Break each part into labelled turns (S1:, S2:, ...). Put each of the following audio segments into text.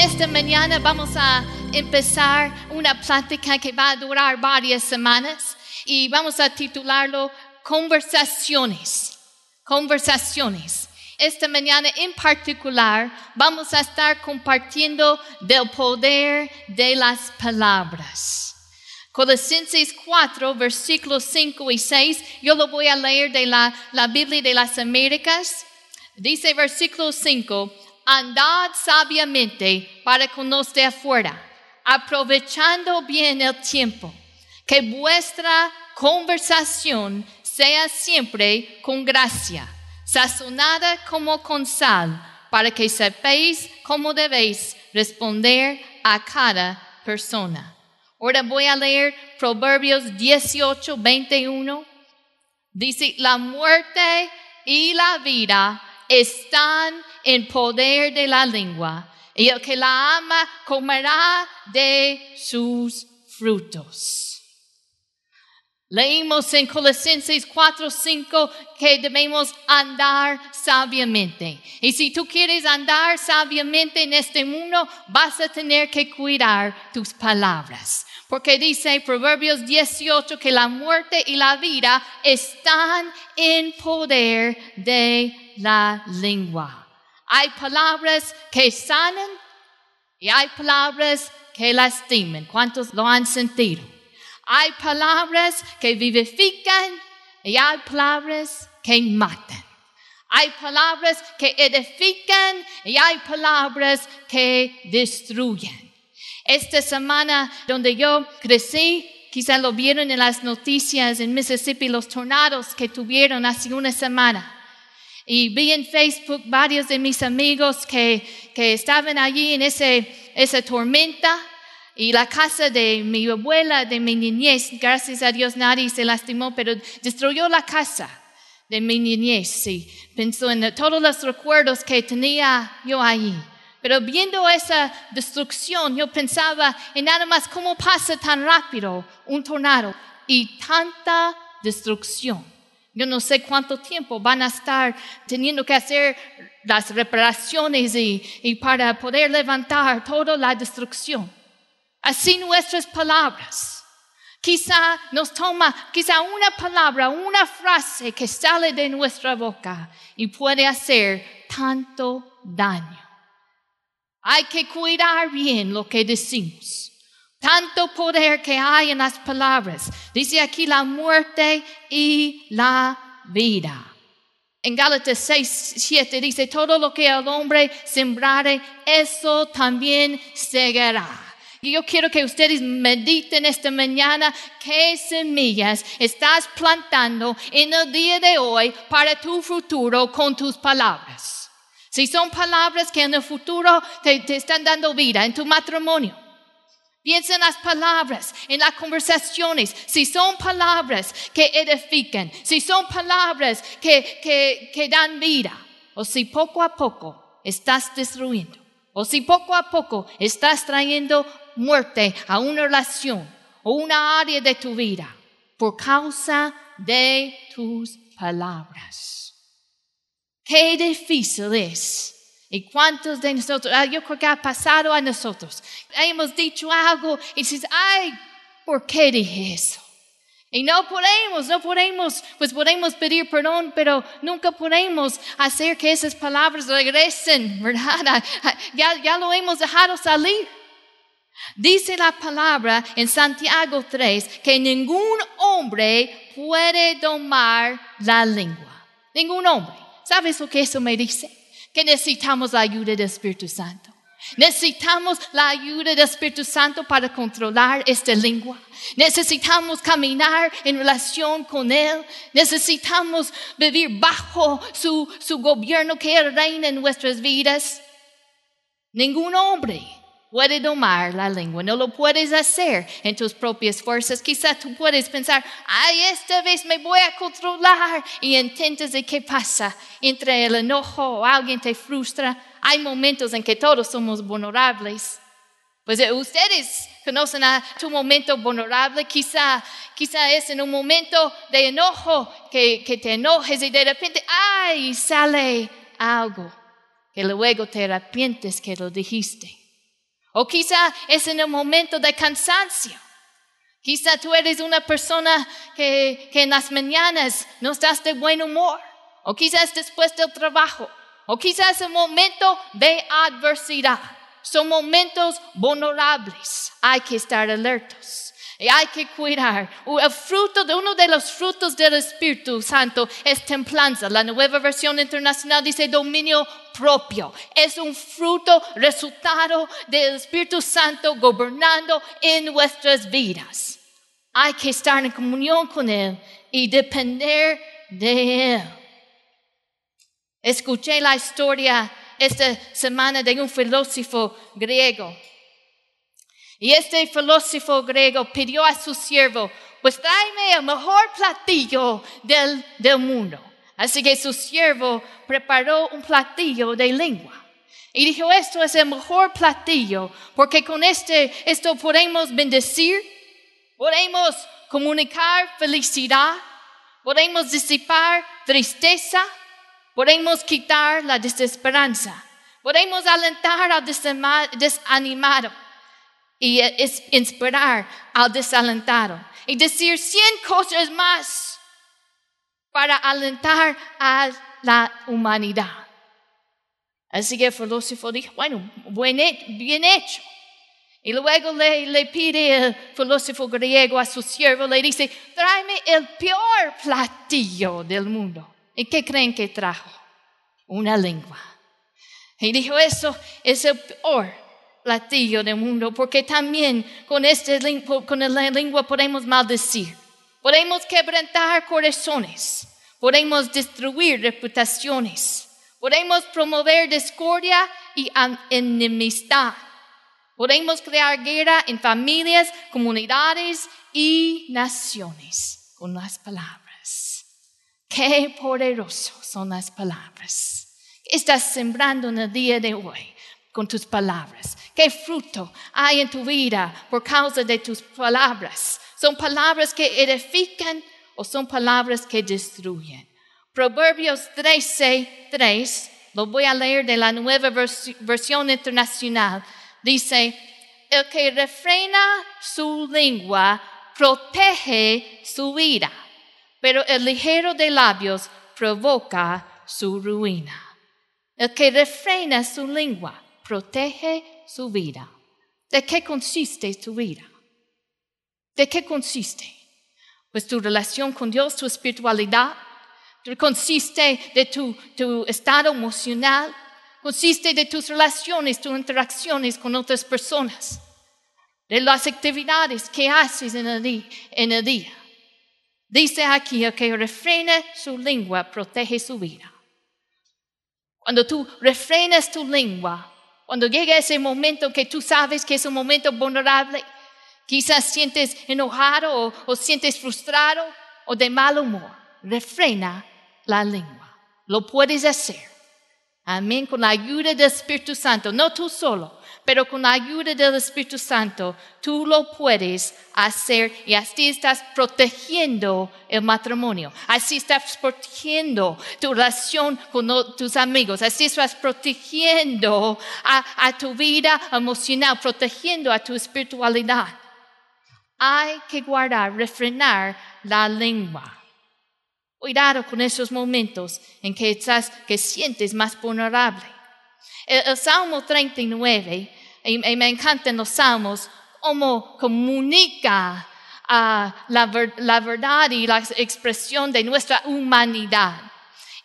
S1: Esta mañana vamos a empezar una plática que va a durar varias semanas y vamos a titularlo Conversaciones. Conversaciones. Esta mañana en particular vamos a estar compartiendo del poder de las palabras. Colosenses 4, versículos 5 y 6, yo lo voy a leer de la, la Biblia de las Américas. Dice versículo 5, andad sabiamente para con los de afuera, aprovechando bien el tiempo, que vuestra conversación sea siempre con gracia, sazonada como con sal, para que sepáis cómo debéis responder a cada persona. Ahora voy a leer Proverbios 18, 21. Dice, la muerte y la vida están en poder de la lengua, y el que la ama comerá de sus frutos. Leímos en Colosenses 4, 5 que debemos andar sabiamente. Y si tú quieres andar sabiamente en este mundo, vas a tener que cuidar tus palabras. Porque dice Proverbios 18 que la muerte y la vida están en poder de la lengua. Hay palabras que sanan y hay palabras que lastiman. ¿Cuántos lo han sentido? Hay palabras que vivifican y hay palabras que matan. Hay palabras que edifican y hay palabras que destruyen. Esta semana donde yo crecí, quizá lo vieron en las noticias en Mississippi, los tornados que tuvieron hace una semana. Y vi en Facebook varios de mis amigos que, que estaban allí en ese, esa tormenta y la casa de mi abuela, de mi niñez, gracias a Dios nadie se lastimó, pero destruyó la casa de mi niñez. Y pensó en todos los recuerdos que tenía yo allí. Pero viendo esa destrucción, yo pensaba en nada más cómo pasa tan rápido un tornado y tanta destrucción. Yo no sé cuánto tiempo van a estar teniendo que hacer las reparaciones y, para poder levantar toda la destrucción. Así nuestras palabras. Quizá nos toma, quizá una palabra, una frase que sale de nuestra boca y puede hacer tanto daño. Hay que cuidar bien lo que decimos. Tanto poder que hay en las palabras. Dice aquí la muerte y la vida. En Gálatas 6, 7 dice, todo lo que el hombre sembrare, eso también segará. Y yo quiero que ustedes mediten esta mañana qué semillas estás plantando en el día de hoy para tu futuro con tus palabras. Si son palabras que en el futuro te, están dando vida en tu matrimonio. Piensa en las palabras, en las conversaciones. Si son palabras que edifican, si son palabras que, que, que dan vida, o si poco a poco estás destruyendo, o si poco a poco estás trayendo muerte a una relación o una área de tu vida por causa de tus palabras. Qué difícil es. ¿Y cuántos de nosotros, ah, yo creo que ha pasado a nosotros, hemos dicho algo y dices, ay, ¿por qué dije eso? Y no podemos, no podemos, pues podemos pedir perdón, pero nunca podemos hacer que esas palabras regresen, ¿verdad? Ya, ya lo hemos dejado salir. Dice la palabra en Santiago 3 que ningún hombre puede domar la lengua. Ningún hombre. ¿Sabes lo que eso me dice? Que necesitamos la ayuda del Espíritu Santo. Necesitamos la ayuda del Espíritu Santo para controlar esta lengua. Necesitamos caminar en relación con Él. Necesitamos vivir bajo su, su gobierno que Él reina en nuestras vidas. Ningún hombre puede domar la lengua, no lo puedes hacer en tus propias fuerzas. Quizás tú puedes pensar, ay, esta vez me voy a controlar y intentas de qué pasa entre el enojo o alguien te frustra. Hay momentos en que todos somos vulnerables. Pues eh, ustedes conocen a tu momento vulnerable, quizá, quizá es en un momento de enojo que, que te enojes y de repente, ay, sale algo que luego te arrepientes que lo dijiste. O quizá es en el momento de cansancio. Quizá tú eres una persona que, que en las mañanas no estás de buen humor. O quizás después del trabajo. O quizás un momento de adversidad. Son momentos vulnerables. Hay que estar alertos. Y hay que cuidar. El fruto de uno de los frutos del Espíritu Santo es templanza. La nueva versión internacional dice dominio propio. Es un fruto resultado del Espíritu Santo gobernando en nuestras vidas. Hay que estar en comunión con Él y depender de Él. Escuché la historia esta semana de un filósofo griego y este filósofo griego pidió a su siervo, pues tráeme el mejor platillo del, del mundo. Así que su siervo preparó un platillo de lengua. Y dijo, esto es el mejor platillo, porque con este, esto podemos bendecir, podemos comunicar felicidad, podemos disipar tristeza, podemos quitar la desesperanza, podemos alentar al desanimado y es inspirar al desalentado y decir cien cosas más para alentar a la humanidad. Así que el filósofo dijo, bueno, bien hecho. Y luego le, le, pide el filósofo griego a su siervo, le dice, tráeme el peor platillo del mundo. ¿Y qué creen que trajo? Una lengua. Y dijo, eso es el peor platillo del mundo, porque también con, este, con la lengua podemos maldecir, podemos quebrantar corazones, podemos destruir reputaciones, podemos promover discordia y enemistad, podemos crear guerra en familias, comunidades y naciones con las palabras. Qué poderosos son las palabras. ¿Qué estás sembrando en el día de hoy? Con tus palabras? ¿Qué fruto hay en tu vida por causa de tus palabras? ¿Son palabras que edifican o son palabras que destruyen? Proverbios 13, 3, lo voy a leer de la nueva versión internacional, dice, el que refrena su lengua protege su vida, pero el ligero de labios provoca su ruina. El que refrena su lengua protege su vida. ¿De qué consiste tu vida? ¿De qué consiste? Pues tu relación con Dios, tu espiritualidad, consiste de tu, tu estado emocional, consiste de tus relaciones, tus interacciones con otras personas, de las actividades que haces en el día. El. Dice aquí que refrena su lengua, protege su vida. Cuando tú refrenas tu lengua, cuando llega ese momento que tú sabes que es un momento vulnerable, quizás sientes enojado o, sientes frustrado o de mal humor, refrena la lengua. Lo puedes hacer. Amén. Con la ayuda del Espíritu Santo, no tú solo, pero con la ayuda del Espíritu Santo, tú lo puedes hacer y así estás protegiendo el matrimonio, así estás protegiendo tu relación con tus amigos, así estás protegiendo a, tu vida emocional, protegiendo a tu espiritualidad. Hay que guardar, refrenar la lengua. Cuidado con esos momentos en que estás, que sientes más vulnerable. el Salmo 39 y, me encantan los salmos, cómo comunica uh, la, verdad y la expresión de nuestra humanidad.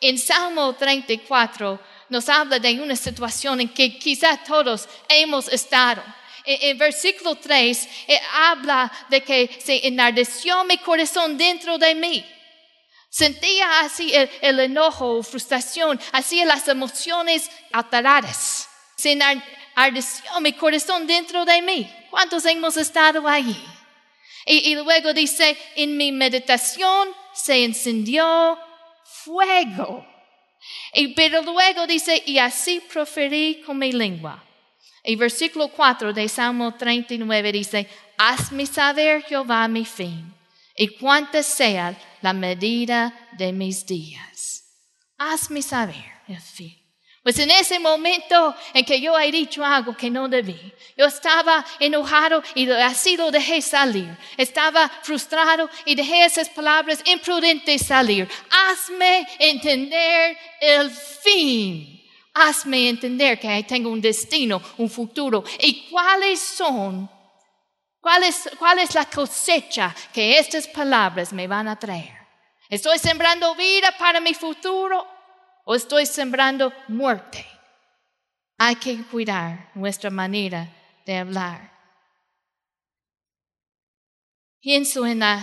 S1: En Salmo 34 nos habla de una situación en que quizás todos hemos estado. En, versículo 3 eh, habla de que se enardeció mi corazón dentro de mí. Sentía así el, el enojo, frustración, así las emociones alteradas. Se ardeció mi corazón dentro de mí. ¿Cuántos hemos estado allí? Y, luego dice, en mi meditación se encendió fuego. Y, pero luego dice, y así proferí con mi lengua. Y versículo 4 de Salmo 39 dice, hazme saber Jehová mi fin y cuánta sea la medida de mis días. Hazme saber el fin. Pues en ese momento en que yo he dicho algo que no debí, yo estaba enojado y así lo dejé salir. Estaba frustrado y dejé esas palabras imprudentes salir. Hazme entender el fin. Hazme entender que tengo un destino, un futuro y cuáles son, cuál es, cuál es la cosecha que estas palabras me van a traer. ¿Estoy sembrando vida para mi futuro o estoy sembrando muerte? Hay que cuidar nuestra manera de hablar. Pienso en la